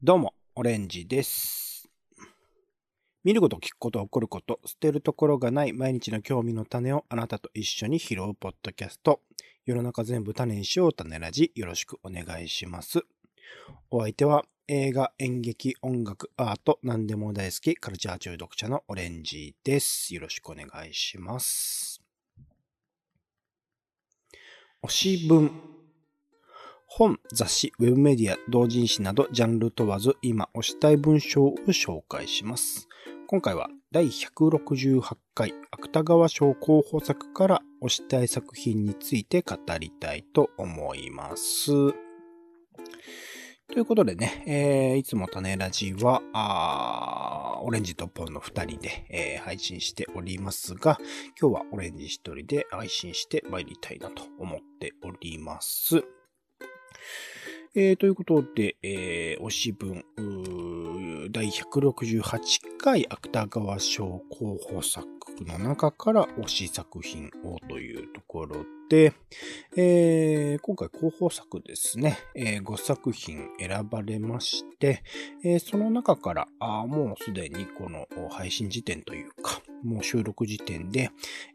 どうも、オレンジです。見ること、聞くこと、起こること、捨てるところがない毎日の興味の種をあなたと一緒に拾うポッドキャスト。世の中全部種にしよう種ラジ。よろしくお願いします。お相手は映画、演劇、音楽、アート、何でも大好き、カルチャー中毒者のオレンジです。よろしくお願いします。推し文。本、雑誌、ウェブメディア、同人誌などジャンル問わず今推したい文章を紹介します。今回は第168回芥川賞候補作から推したい作品について語りたいと思います。ということでね、えーいつも種ラジは、あオレンジとポンの二人で、えー配信しておりますが、今日はオレンジ一人で配信して参りたいなと思っております。えーということで、えー推し文、うー第168回芥川賞候補作の中から推し作品をというところで、えー今回候補作ですね、え5作品選ばれまして、えーその中から、あもうすでにこの配信時点というか、もう収録時点で、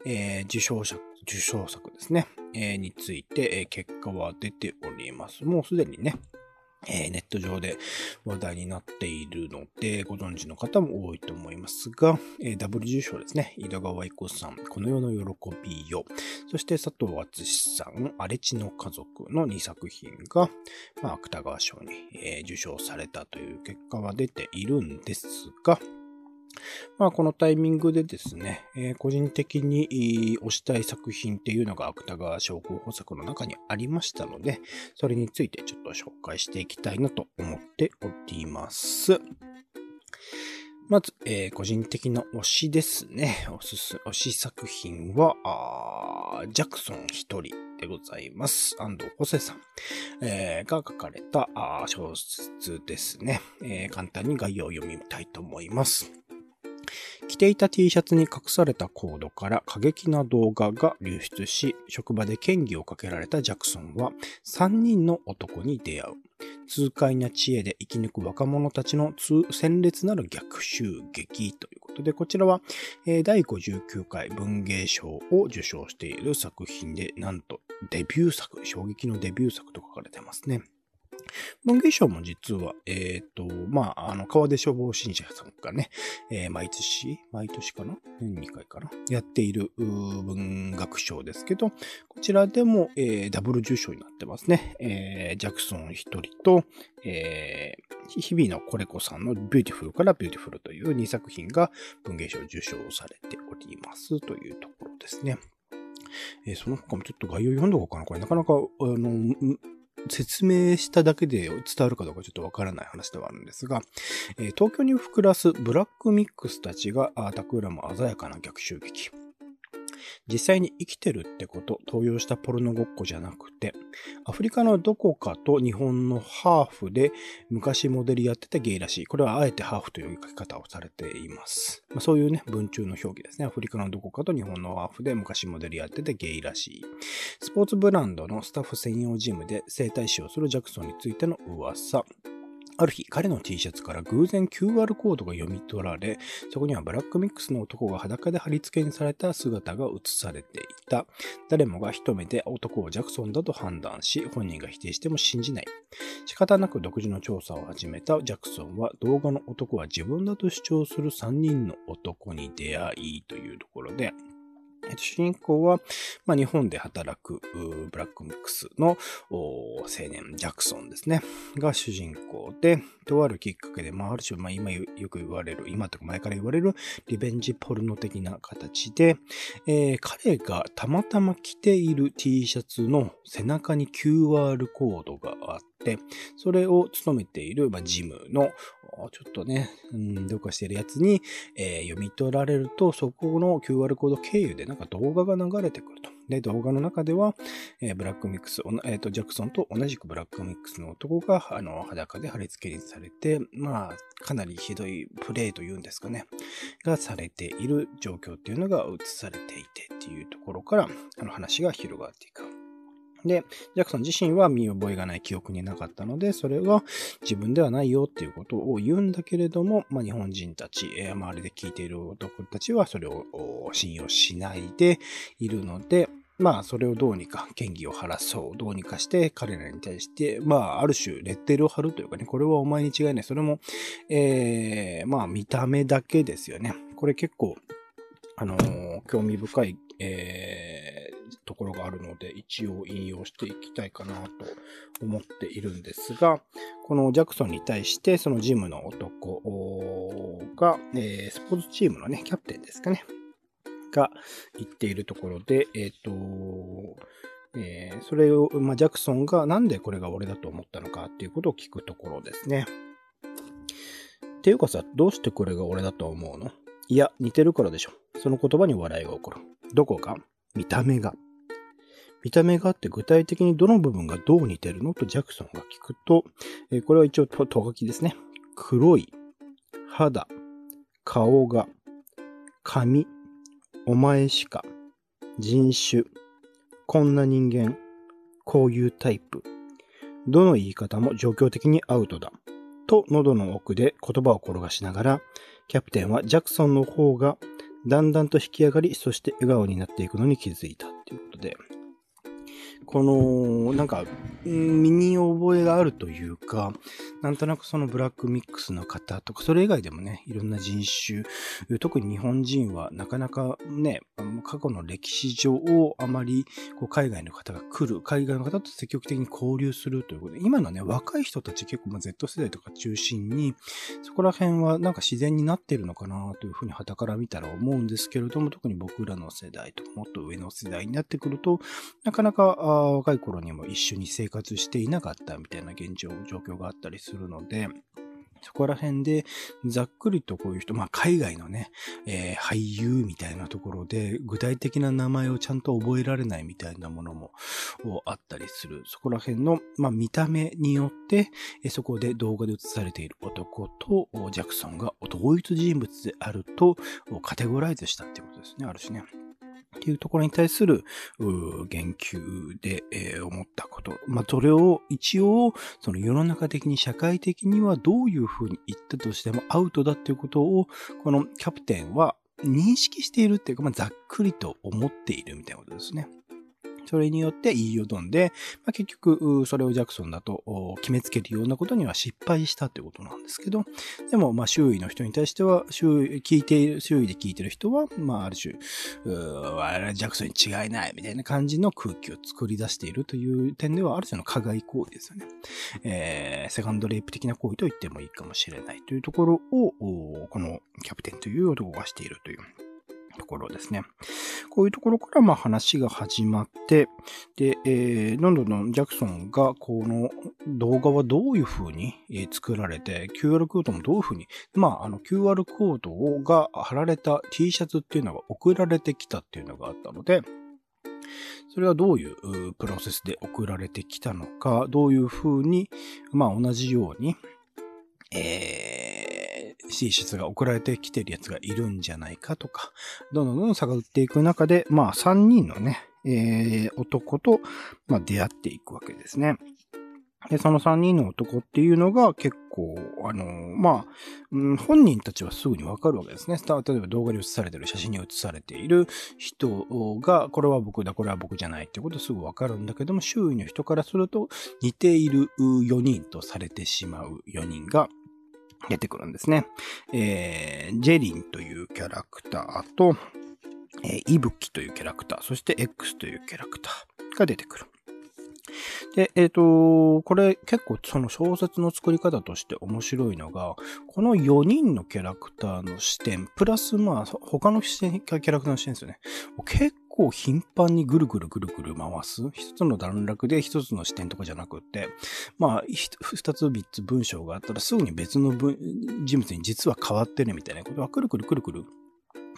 えー受賞作、受賞作ですね、えーについて、えー結果は出ております。もうすでにね、えーネット上で話題になっているので、ご存知の方も多いと思いますが、えーダブル受賞ですね。井戸川育さん、この世の喜びよ。そして佐藤敦さん、荒地の家族の2作品が、まあ、芥川賞に、えー受賞されたという結果は出ているんですが、まあ、このタイミングでですね、えー個人的に推したい作品っていうのが芥川賞候補作の中にありましたので、それについてちょっと紹介していきたいなと思っております。まず、えー個人的な推しですね。おすす、推し作品は、ジャクソン一人でございます。安藤ホセさん、えーが書かれたあ小説ですね、えー簡単に概要を読みたいと思います。着ていた T シャツに隠されたコードから過激な動画が流出し、職場で嫌疑をかけられたジャクソンは3人の男に出会う。痛快な知恵で生き抜く若者たちの鮮烈なる逆襲撃ということで、こちらは、えー第59回文芸賞を受賞している作品で、なんとデビュー作、衝撃のデビュー作と書かれてますね。文芸賞も実は、えっ、と、まあ、あの、川出消防新社さんがね、えー毎年、毎年かな？年2回かな？やっている文学賞ですけど、こちらでも、えーダブル受賞になってますね。えージャクソンひとりと、えー日比野コレコさんのビューティフルからビューティフルという2作品が文芸賞受賞されておりますというところですね。えーその他もちょっと概要読んどこうかな。これなかなか、あの、説明しただけで伝わるかどうかちょっとわからない話ではあるんですが、えー東京に暮らすブラックミックスたちがあ企む鮮やかな逆襲劇。実際に生きてるってこと、登用したポルノごっこじゃなくて、アフリカのどこかと日本のハーフで昔モデルやっててゲイらしい。これはあえてハーフという書き方をされています。まあ、そういうね、文中の表記ですね。アフリカのどこかと日本のハーフで昔モデルやっててゲイらしい。スポーツブランドのスタッフ専用ジムで整体師をするジャクソンについての噂。ある日、彼の T シャツから偶然 QR コードが読み取られ、そこにはブラックミックスの男が裸で貼り付けにされた姿が映されていた。誰もが一目で男をジャクソンだと判断し、本人が否定しても信じない。仕方なく独自の調査を始めたジャクソンは動画の男は自分だと主張する3人の男に出会いというところで、主人公は、まあ、日本で働くブラックミックスの青年、ジャクソンですね。が主人公で、とあるきっかけで、まあ、ある種、まあ、今よく言われる、今とか前から言われるリベンジポルノ的な形で、えー彼がたまたま着ている T シャツの背中に QR コードがあって、それを務めている、まあ、ジムの、ちょっとね、うん、どうかしてるやつに、えー読み取られると、そこの QR コード経由でなんか動画が流れてくると。で、動画の中では、えーブラックミックス、えっ、と、ジャクソンと同じくブラックミックスの男が、あの、裸で貼り付けにされて、まあ、かなりひどいプレイというんですかね、がされている状況っていうのが映されていてっていうところから、あの話が広がっていく。で、ジャクソン自身は見覚えがない記憶になかったので、それは自分ではないよっていうことを言うんだけれども、まあ、日本人たち、えー、周りで聞いている男たちはそれを信用しないでいるので、まあ、それをどうにか、権疑を晴らそう、どうにかして、彼らに対して、まあ、ある種、レッテルを貼るというかね、これはお前に違いない。それも、えー、まあ、見た目だけですよね。これ結構、あのー、興味深い、えー、ところがあるので、一応引用していきたいかなと思っているんですが、このジャクソンに対して、そのジムの男が、えー、スポーツチームのね、キャプテンですかね。が言っているところで、えっ、ー、と、えー、それを、まあ、ジャクソンがなんでこれが俺だと思ったのかっていうことを聞くところですね。っていうかさ、どうしてこれが俺だと思うの？いや、似てるからでしょ。その言葉に笑いが起こる。どこか？見た目が。見た目があって具体的にどの部分がどう似てるのとジャクソンが聞くと、え、これは一応とがきですね。黒い、肌、顔が、髪、お前しか、人種、こんな人間、こういうタイプ。どの言い方も状況的にアウトだ。と喉の奥で言葉を転がしながら、キャプテンはジャクソンの方がだんだんと引き上がり、そして笑顔になっていくのに気づいたということで、この、なんか、身に覚えがあるというか、なんとなくそのブラックミックスの方とか、それ以外でもね、いろんな人種、特に日本人はなかなかね、過去の歴史上をあまりこう海外の方が来る、海外の方と積極的に交流するということで、今のね、若い人たち結構、ま Z 世代とか中心に、そこら辺はなんか自然になってるのかなというふうに旗から見たら思うんですけれども、特に僕らの世代とかもっと上の世代になってくると、なかなか若い頃にも一緒に生活していなかったみたいな現状、状況があったりするので、そこら辺で、ざっくりとこういう人、まあ海外のね、えー、俳優みたいなところで、具体的な名前をちゃんと覚えられないみたいなものもあったりする。そこら辺の、まあ見た目によって、えそこで動画で映されている男とジャクソンが同一人物であるとカテゴライズしたってことですね、あるしね。っていうところに対する言及で、えー、思ったこと。まあ、それを一応、その世の中的に社会的にはどういうふうに言ったとしてもアウトだっていうことを、このキャプテンは認識しているっていうか、まあ、ざっくりと思っているみたいなことですね。それによって言いよどんで、まあ、結局、それをジャクソンだと決めつけるようなことには失敗したということなんですけど、でも、まあ、周囲の人に対しては、周囲、聞いている、周囲で聞いてる人は、まあ、ある種、あれジャクソンに違いないみたいな感じの空気を作り出しているという点では、ある種の加害行為ですよね。えー、セカンドレイプ的な行為と言ってもいいかもしれないというところを、このキャプテンという男がしているというところですね。こういうところからまあ話が始まって、で、えー、どんどんどんジャクソンがこの動画はどういう風に作られて、QR コードもどういう風に、まああの QR コードが貼られた T シャツっていうのが送られてきたっていうのがあったので、それはどういうプロセスで送られてきたのか、どういう風に、まあ同じように、えー C 質が送られてきてるやつがいるんじゃないかとか、どんどんどんどん差が打っていく中で、まあ3人のね、えー、男と、まあ、出会っていくわけですね。で、その3人の男っていうのが結構、あのー、まあ、うん、本人たちはすぐにわかるわけですね。例えば動画で映されてる、写真に写されている人が、これは僕だ、これは僕じゃないってことすぐわかるんだけども、周囲の人からすると似ている4人とされてしまう4人が、出てくるんですね。えー、ジェリンというキャラクターと、えー、イブキというキャラクター、そして X というキャラクターが出てくる。で、えっ、ー、と、これ結構その小説の作り方として面白いのが、この4人のキャラクターの視点、プラスまあ他の、キャラクターの視点ですよね。結構頻繁にぐるぐるぐるぐる回す。一つの段落で一つの視点とかじゃなくって、まあ、二つ三つ文章があったらすぐに別の人物に実は変わってるみたいなことはくるくるくるくる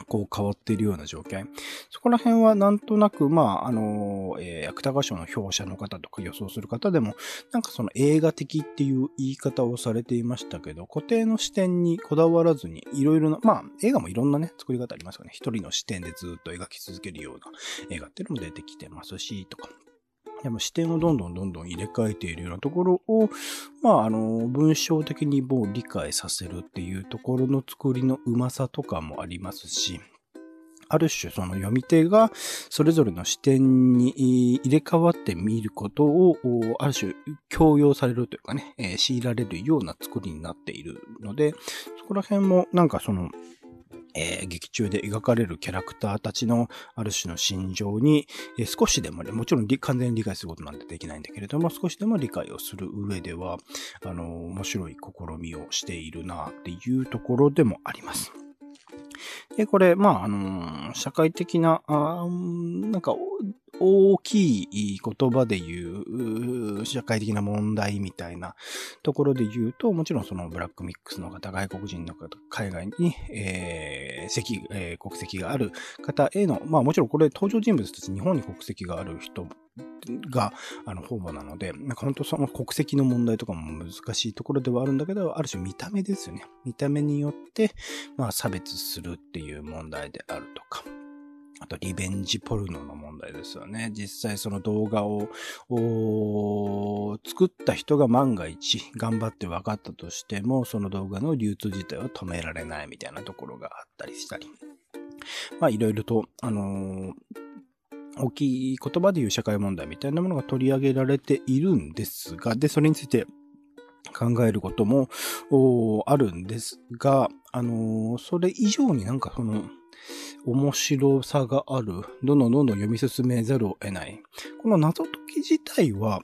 こう変わっているような状況。そこら辺はなんとなく、まあ、あの、えー、芥川賞の表者の方とか予想する方でも、なんかその映画的っていう言い方をされていましたけど、固定の視点にこだわらずに、いろいろな、まあ、映画もいろんなね、作り方ありますよね。一人の視点でずっと描き続けるような映画っていうのも出てきてますし、とか。でも視点をどんどんどんどん入れ替えているようなところを、まあ、あの、文章的にもう理解させるっていうところの作りのうまさとかもありますし、ある種その読み手がそれぞれの視点に入れ替わって見ることを、ある種強要されるというかね、えー、強いられるような作りになっているので、そこら辺もなんかその、えー、劇中で描かれるキャラクターたちのある種の心情に、えー、少しでもね、もちろん完全に理解することなんてできないんだけれども、少しでも理解をする上では、あのー、面白い試みをしているなっていうところでもあります。で、これ、まあ、あの社会的な、あなんか、大きい言葉で言う、社会的な問題みたいなところで言うと、もちろんそのブラックミックスの方、外国人の方、海外に、えー、籍、えー、国籍がある方への、まあもちろんこれ登場人物たち日本に国籍がある人が、あの、ほぼなので、なんか本当その国籍の問題とかも難しいところではあるんだけど、ある種見た目ですよね。見た目によって、まあ差別するっていう問題であるとか、あと、リベンジポルノの問題ですよね。実際その動画を、作った人が万が一頑張って分かったとしても、その動画の流通自体を止められないみたいなところがあったりしたり。まあ、いろいろと、あのー、大きい言葉で言う社会問題みたいなものが取り上げられているんですが、で、それについて考えることもあるんですが、あのー、それ以上になんかその、面白さがある。どんどんどんどん読み進めざるを得ない。この謎解き自体は、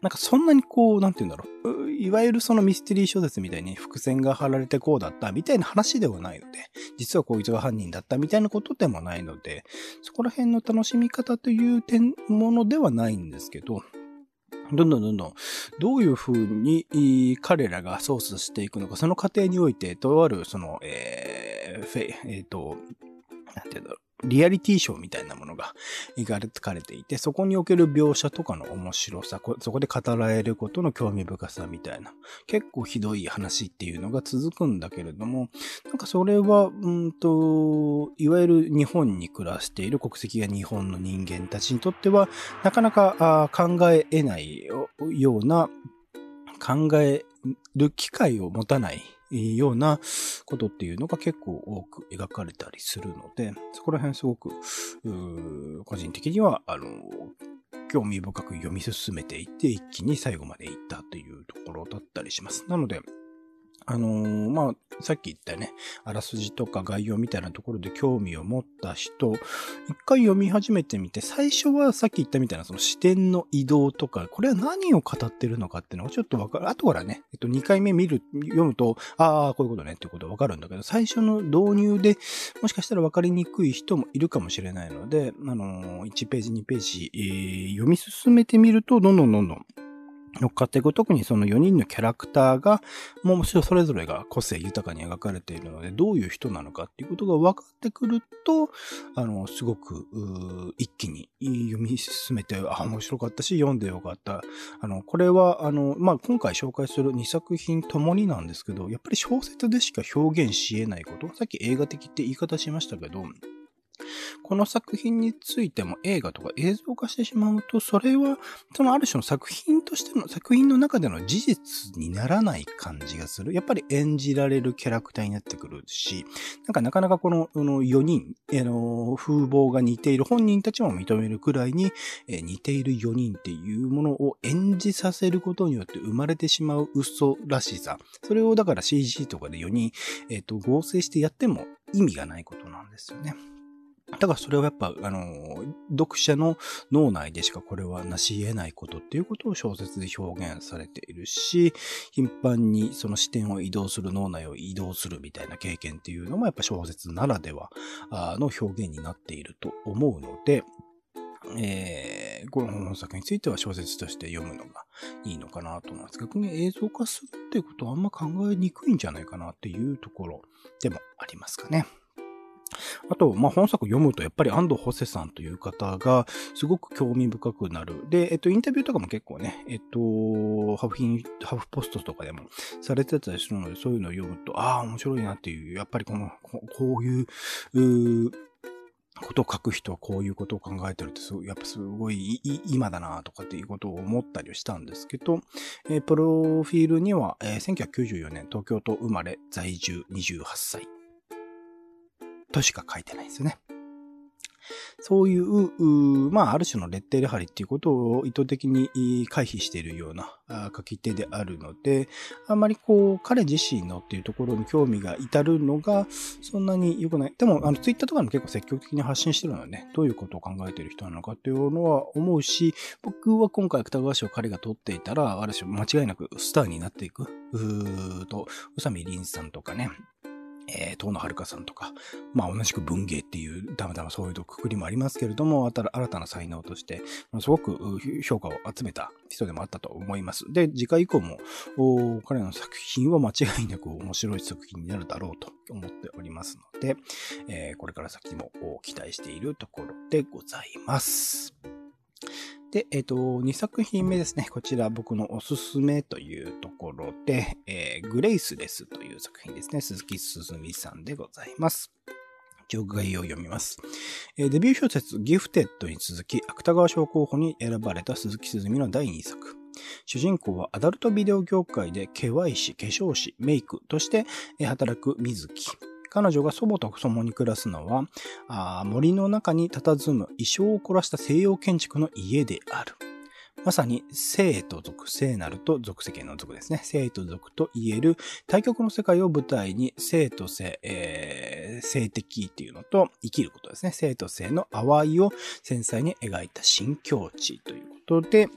なんかそんなにこう、なんて言うんだろう。いわゆるそのミステリー小説みたいに伏線が張られてこうだったみたいな話ではないので、実はこいつが犯人だったみたいなことでもないので、そこら辺の楽しみ方という点ものではないんですけど、どんどんどんどん、どういうふうに彼らが操作していくのか、その過程において、とある、その、えー、フェイ、えっ、ー、と、なんていうんだろう、リアリティショーみたいなものが描かれていて、そこにおける描写とかの面白さ、そこで語られることの興味深さみたいな、結構ひどい話っていうのが続くんだけれども、なんかそれは、うんと、いわゆる日本に暮らしている国籍が日本の人間たちにとっては、なかなか考え得ないような、考える機会を持たないようなことっていうのが結構多く描かれたりするので、そこら辺すごく、個人的には、あの、興味深く読み進めていって、一気に最後まで行ったというところだったりします。なので、あのー、まあ、さっき言ったね、あらすじとか概要みたいなところで興味を持った人、一回読み始めてみて、最初はさっき言ったみたいなその視点の移動とか、これは何を語ってるのかっていうのがちょっとわかる。後からね、えっと、二回目見る、読むと、ああ、こういうことねっていうことはわかるんだけど、最初の導入で、もしかしたらわかりにくい人もいるかもしれないので、あのー、1ページ、2ページ、えー、読み進めてみると、どんどんどんどん、乗っかっていく。特にその4人のキャラクターが、もうちろんそれぞれが個性豊かに描かれているので、どういう人なのかっていうことが分かってくると、あの、すごく、一気に読み進めて、あ、面白かったし、読んでよかった。あの、これは、あの、まあ、今回紹介する2作品ともになんですけど、やっぱり小説でしか表現し得ないこと。さっき映画的って言い方しましたけど、この作品についても映画とか映像化してしまうと、それは、そのある種の作品としての、作品の中での事実にならない感じがする。やっぱり演じられるキャラクターになってくるし、なんかなかなかこのこの4人、あの、風貌が似ている、本人たちも認めるくらいに、え似ている4人っていうものを演じさせることによって生まれてしまう嘘らしさ。それをだから CG とかで4人、えっ、ー、と、合成してやっても意味がないことなんですよね。だからそれはやっぱ、あの、読者の脳内でしかこれはなし得ないことっていうことを小説で表現されているし、頻繁にその視点を移動する脳内を移動するみたいな経験っていうのもやっぱ小説ならではの表現になっていると思うので、えー、この本作については小説として読むのがいいのかなと思います。逆に映像化するっていうことはあんま考えにくいんじゃないかなっていうところでもありますかね。あと、まあ、本作読むとやっぱり安藤ホセさんという方がすごく興味深くなる。で、えっと、インタビューとかも結構ね、えっと、ハフヒン、ハフポストとかでもされてたりするので、そういうのを読むと、ああ、面白いなっていう、やっぱりこの、こういう、うことを書く人はこういうことを考えてるって、やっぱすごい今だなとかっていうことを思ったりしたんですけど、えー、プロフィールには、えー、1994年東京都生まれ在住28歳としか書いてないんですよね。そういう、まあ、ある種のレッテル貼りっていうことを意図的に回避しているような書き手であるので、あまりこう、彼自身のっていうところに興味が至るのが、そんなに良くない。でも、あの、ツイッターとかも結構積極的に発信してるのでね、どういうことを考えてる人なのかっていうのは思うし、僕は今回芥川賞を彼が取っていたら、ある種間違いなくスターになっていく。うーと、宇佐美凛さんとかね、えー、遠野遥さんとか、まあ同じく文芸っていう、たまたまそういうくくりもありますけれども、新たな才能として、すごく評価を集めた人でもあったと思います。で、次回以降も、彼の作品は間違いなく面白い作品になるだろうと思っておりますので、えー、これから先も期待しているところでございます。で、えっ、ー、と、2作品目ですね。こちら僕のおすすめというところで、えー、グレイスレスという作品ですね。鈴木すずみさんでございます。上概要を読みます。えー、デビュー小説ギフテッドに続き、芥川賞候補に選ばれた鈴木すずみの第2作。主人公はアダルトビデオ業界で毛和師、化粧師、メイクとして働く水木。彼女が祖母と共に暮らすのは、あ森の中に佇む衣装を凝らした西洋建築の家である。まさに生と族、聖なると属世間の族ですね。生と族と言える対極の世界を舞台に生と性、えー、性的っていうのと生きることですね。生と性の淡いを繊細に描いた新境地ということで、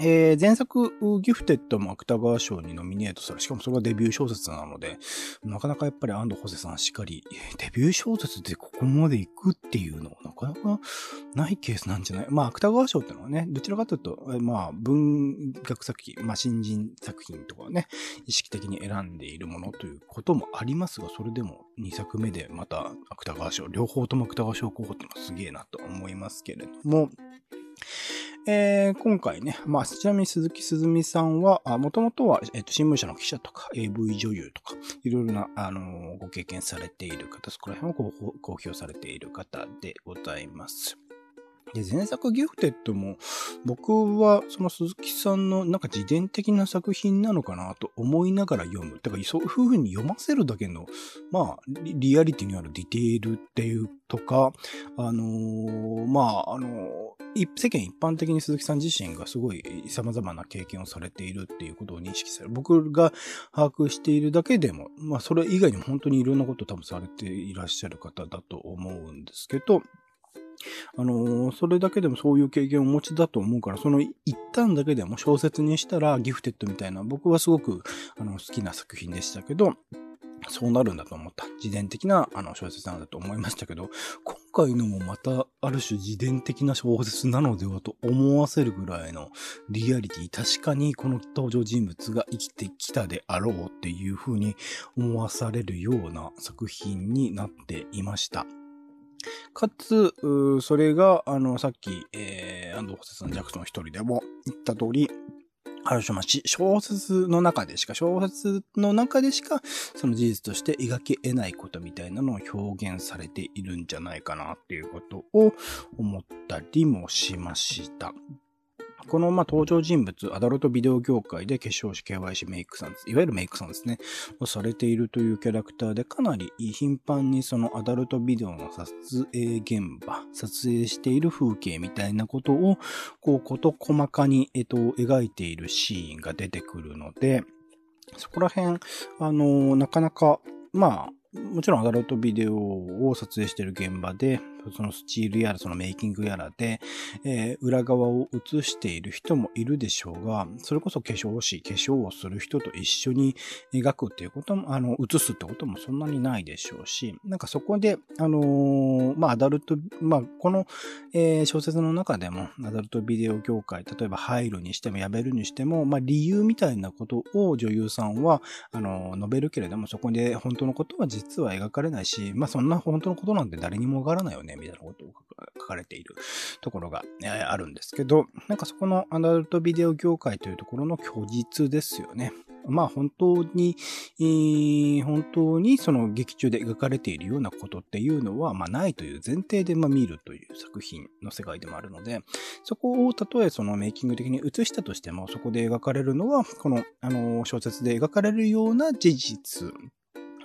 えー、前作、ギフテッドも芥川賞にノミネートされ、しかもそれがデビュー小説なので、なかなかやっぱり安藤ホセさんしっかり、デビュー小説でここまで行くっていうのはなかなかないケースなんじゃない？まあ、芥川賞ってのはね、どちらかというと、まあ、文学作品、まあ、新人作品とかね、意識的に選んでいるものということもありますが、それでも2作目でまた芥川賞、両方とも芥川賞候補ってのはすげえなと思いますけれども、えー、今回ね、まあ、ちなみに鈴木すずみさんは、もともとは、えっ、ー、と、新聞社の記者とか、AV 女優とか、いろいろな、あのー、ご経験されている方、そこら辺を公表されている方でございます。で、前作ギフテッドも、僕はその鈴木さんのなんか自伝的な作品なのかなと思いながら読む。だからそういう風に読ませるだけの、まあ、リアリティにあるディテールっていうとか、あのー、まあ、あのー、世間一般的に鈴木さん自身がすごい様々な経験をされているっていうことを認識される。僕が把握しているだけでも、まあ、それ以外にも本当にいろんなことを多分されていらっしゃる方だと思うんですけど、あのー、それだけでもそういう経験をお持ちだと思うから、その一旦だけでも小説にしたらギフテッドみたいな、僕はすごくあの好きな作品でしたけど、そうなるんだと思った。自伝的なあの小説なんだと思いましたけど、今回のもまたある種自伝的な小説なのではと思わせるぐらいのリアリティ。確かにこの登場人物が生きてきたであろうっていう風に思わされるような作品になっていました。かつ、それが、あの、さっき、えー、安藤補正さん、ジャクソン一人でも言った通り、ある種、まあ、小説の中でしか、小説の中でしか、その事実として描き得ないことみたいなのを表現されているんじゃないかなっていうことを思ったりもしました。この、まあ、登場人物、アダルトビデオ業界で化粧師、KYC メイクさん、いわゆるメイクさんですね、をされているというキャラクターで、かなり頻繁にそのアダルトビデオの撮影現場、撮影している風景みたいなことを、こう、こと細かに、えっと、描いているシーンが出てくるので、そこら辺、あの、なかなか、まあ、もちろんアダルトビデオを撮影している現場で、そのスチールやらそのメイキングやらで、えー、裏側を映している人もいるでしょうが、それこそ化粧師、化粧をする人と一緒に描くっていうことも、あの、映すってこともそんなにないでしょうし、なんかそこで、あのー、まあ、アダルト、まあ、この、えー、小説の中でも、アダルトビデオ業界、例えば入るにしてもやめるにしても、まあ、理由みたいなことを女優さんは、あの述べるけれども、そこで本当のことは実は描かれないし、まあ、そんな本当のことなんて誰にもわからないよね、みたいなことを書かれているところが、えあるんですけど、なんかそこのアダルトビデオ業界というところの虚実ですよね。まあ本当に、えー、本当にその劇中で描かれているようなことっていうのは、まあないという前提でまあ見るという作品の世界でもあるので、そこをたとえそのメイキング的に映したとしても、そこで描かれるのは、この、あの、小説で描かれるような事実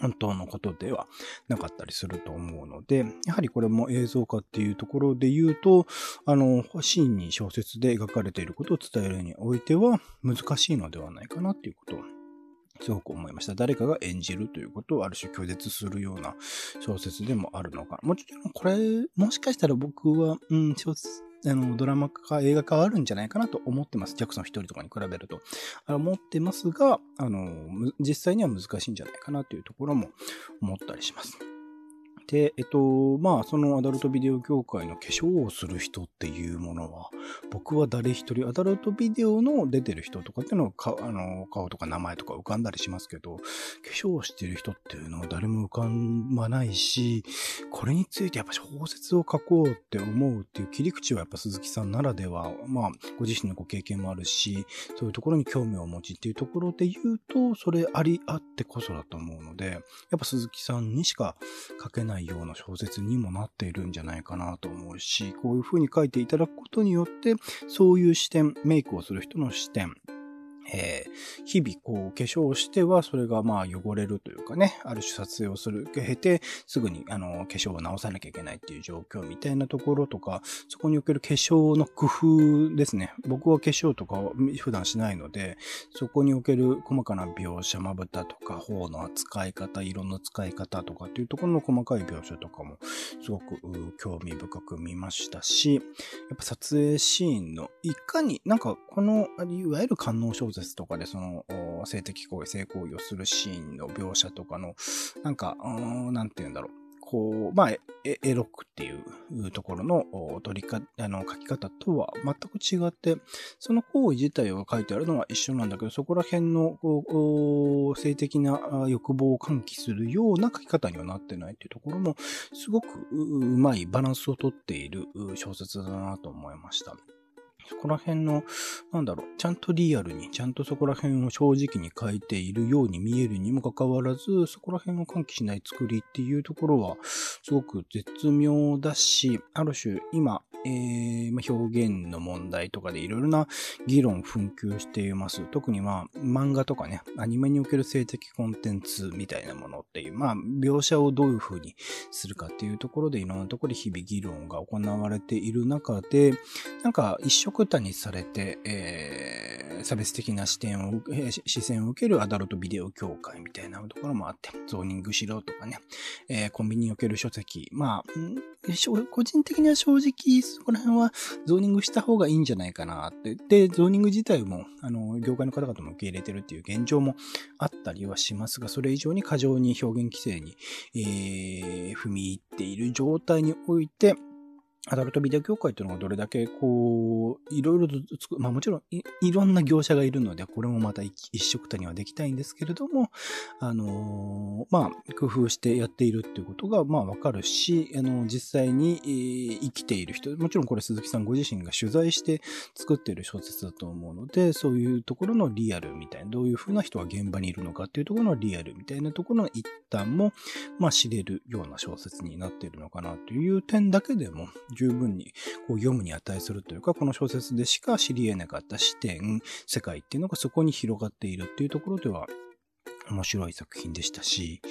本当のことではなかったりすると思うので、やはりこれも映像化っていうところで言うと、あの、シーンに小説で描かれていることを伝えるにおいては難しいのではないかなっていうことをすごく思いました。誰かが演じるということをある種拒絶するような小説でもあるのか。もちろんこれ、もしかしたら僕は、うん、小説あの、ドラマ化、映画化はあるんじゃないかなと思ってます。ジャクソン一人とかに比べると。思ってますが、あの、実際には難しいんじゃないかなというところも思ったりします。で、えっと、まあ、そのアダルトビデオ業界の化粧をする人っていうものは、僕は誰一人、アダルトビデオの出てる人とかっていうのは、あの、顔とか名前とか浮かんだりしますけど、化粧をしてる人っていうのは誰も浮かばないし、これについてやっぱ小説を書こうって思うっていう切り口はやっぱ鈴木さんならでは、まあ、ご自身のご経験もあるし、そういうところに興味を持ちっていうところで言うと、それありあってこそだと思うので、やっぱ鈴木さんにしか書けないないような小説にもなっているんじゃないかなと思うし、こういう風に書いていただくことによって、そういう視点、メイクをする人の視点、えー、日々こう化粧をしてはそれがまあ汚れるというかね、ある種撮影をする、経てすぐにあの化粧を直さなきゃいけないっていう状況みたいなところとか、そこにおける化粧の工夫ですね。僕は化粧とか普段しないので、そこにおける細かな描写、まぶたとか、頬の扱い方、色の使い方とかっていうところの細かい描写とかもすごく興味深く見ましたし、やっぱ撮影シーンのいかに、なんかこの、いわゆる観音小説説とかでその性的行為、性行為をするシーンの描写とかの、なんか、なんて言うんだろう。こう、まあ、エロくっていうところの取りか、あの、書き方とは全く違って、その行為自体が書いてあるのは一緒なんだけど、そこら辺の、こう、性的な欲望を喚起するような書き方にはなってないっていうところも、すごくうまいバランスをとっている小説だなと思いました。そこら辺の、なんだろう、ちゃんとリアルに、ちゃんとそこら辺を正直に書いているように見えるにもかかわらず、そこら辺を喚起しない作りっていうところは、すごく絶妙だし、ある種、今、えー、表現の問題とかでいろいろな議論紛糾しています。特にまあ、漫画とかね、アニメにおける性的コンテンツみたいなものっていう、まあ、描写をどういう風にするかっていうところでいろんなところで日々議論が行われている中で、なんか一色くたにされて、えー、差別的な視点を、えー、視線を受けるアダルトビデオ協会みたいなところもあって、ゾーニングしろとかね、えー、コンビニにおける書籍、まあ、個人的には正直、そこら辺はゾーニングした方がいいんじゃないかなって。で、ゾーニング自体も、あの、業界の方々も受け入れてるっていう現状もあったりはしますが、それ以上に過剰に表現規制に、えー、踏み入っている状態において、アダルトビデオ協会っていうのがどれだけこう、いろいろとつく、まあもちろんいいろんな業者がいるので、これもまた一色たにはできたいんですけれども、あのー、まあ工夫してやっているっていうことがまあわかるし、あのー、実際に、えー、生きている人、もちろんこれ鈴木さんご自身が取材して作っている小説だと思うので、そういうところのリアルみたいな、どういうふうな人が現場にいるのかっていうところのリアルみたいなところの一端も、まあ知れるような小説になっているのかなという点だけでも、十分にこう読むに値するというか、この小説でしか知り得なかった視点、世界っていうのがそこに広がっているっていうところでは、面白い作品でしたし、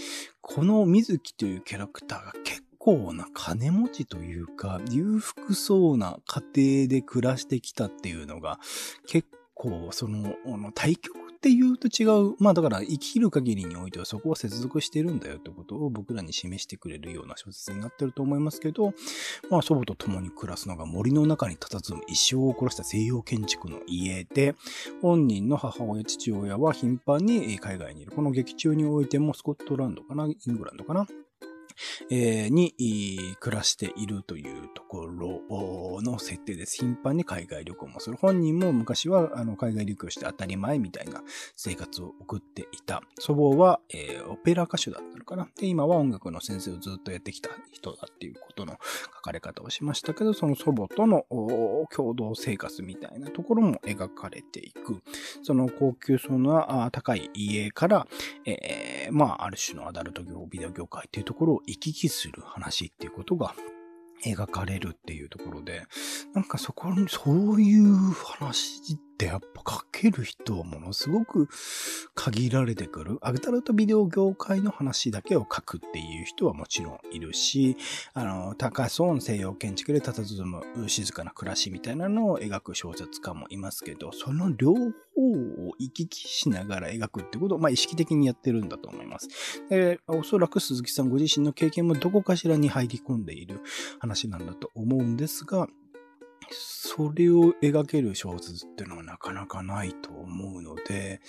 この水木というキャラクターが結構な金持ちというか、裕福そうな家庭で暮らしてきたっていうのが、結構その、対極って言うと違う。まあだから生きる限りにおいてはそこは接続してるんだよってことを僕らに示してくれるような小説になってると思いますけど、まあ祖母と共に暮らすのが森の中に佇む一生を殺した西洋建築の家で、本人の母親、父親は頻繁に海外にいる。この劇中においてもスコットランドかなイングランドかなえー、に暮らしているというところの設定です。頻繁に海外旅行もする。本人も昔はあの海外旅行して当たり前みたいな生活を送っていた。祖母は、えー、オペラ歌手だったのかな。で、今は音楽の先生をずっとやってきた人だっていうことの書かれ方をしましたけど、その祖母との共同生活みたいなところも描かれていく。その高級層の高い家から、えー、まあ、ある種のアダルト業、ビデオ業界っていうところを行き来する話っていうことが描かれるっていうところで、なんかそこ、そういう話ってやっぱ書ける人はものすごく限られてくる。アグタルトビデオ業界の話だけを書くっていう人はもちろんいるし、あの、高層西洋建築で佇む静かな暮らしみたいなのを描く小説家もいますけど、その両方を行き来しながら描くってことを、まあ、意識的にやってるんだと思います。で、おそらく鈴木さんご自身の経験もどこかしらに入り込んでいる話なんだと思うんですが、それを描ける小説っていうのはなかなかないと思うので、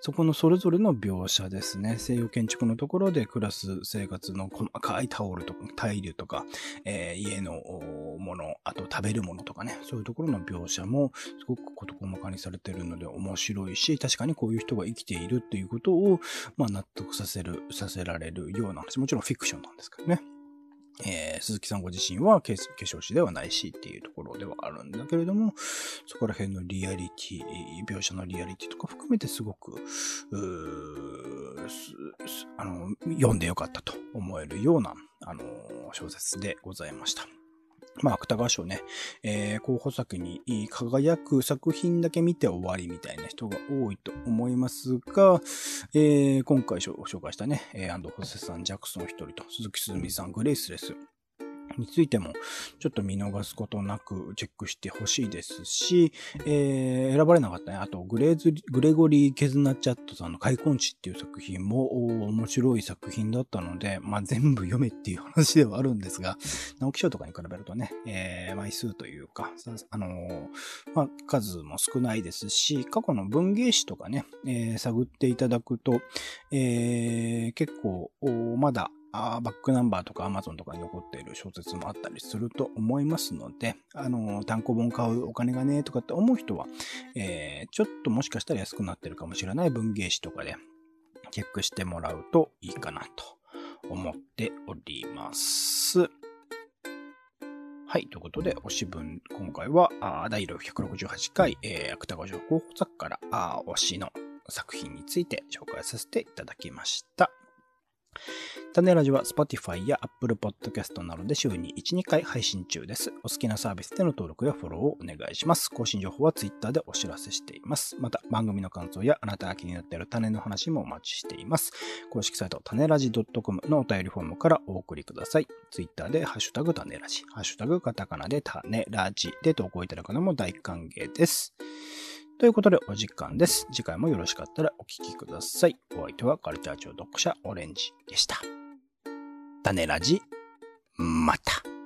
そこのそれぞれの描写ですね。西洋建築のところで暮らす生活の細かいタオルとか、タイルとか、えー、家のもの、あと食べるものとかね、そういうところの描写もすごく事細かにされてるので面白いし、確かにこういう人が生きているっていうことを、まあ納得させる、させられるような話。もちろんフィクションなんですけどね。えー、鈴木さんご自身は化粧師ではないしっていうところではあるんだけれども、そこら辺のリアリティ、描写のリアリティとか含めてすごく、あの、読んでよかったと思えるような、あの、小説でございました。まあ、芥川賞ね、えー、候補作に輝く作品だけ見て終わりみたいな人が多いと思いますが、えー、今回紹介したね、えアンド・ホセさん、ジャクソン一人と鈴木すずみさん、グレイスレス、についても、ちょっと見逃すことなくチェックしてほしいですし、えー、選ばれなかったね。あと、グレーズ、グレゴリー・ケズナジャットさんの開墾地っていう作品も面白い作品だったので、まあ、全部読めっていう話ではあるんですが、直木賞とかに比べるとね、えー、枚数というか、あのー、まあ、数も少ないですし、過去の文芸誌とかね、えー、探っていただくと、えー、結構、まだあバックナンバーとか Amazon とかに残っている小説もあったりすると思いますので、あの、単行本買うお金がね、とかって思う人は、えー、ちょっともしかしたら安くなってるかもしれない文芸誌とかでチェックしてもらうといいかなと思っております。はい。ということで、推し文、今回は、あ第168回、えー、芥川賞候補作から、あ推しの作品について紹介させていただきました。種ラジは Spotify や Apple Podcast などで週に1、2回配信中です。お好きなサービスでの登録やフォローをお願いします。更新情報は Twitter でお知らせしています。また、番組の感想やあなたが気になっている種の話もお待ちしています。公式サイト、種ラジ .com のお便りフォームからお送りください。Twitter でハッシュタグ種ラジ、ハッシュタグカタカナで種ラジで投稿いただくのも大歓迎です。ということでお時間です。次回もよろしかったらお聴きください。お相手はカルチャー庁読者オレンジでした。種ラジ、また。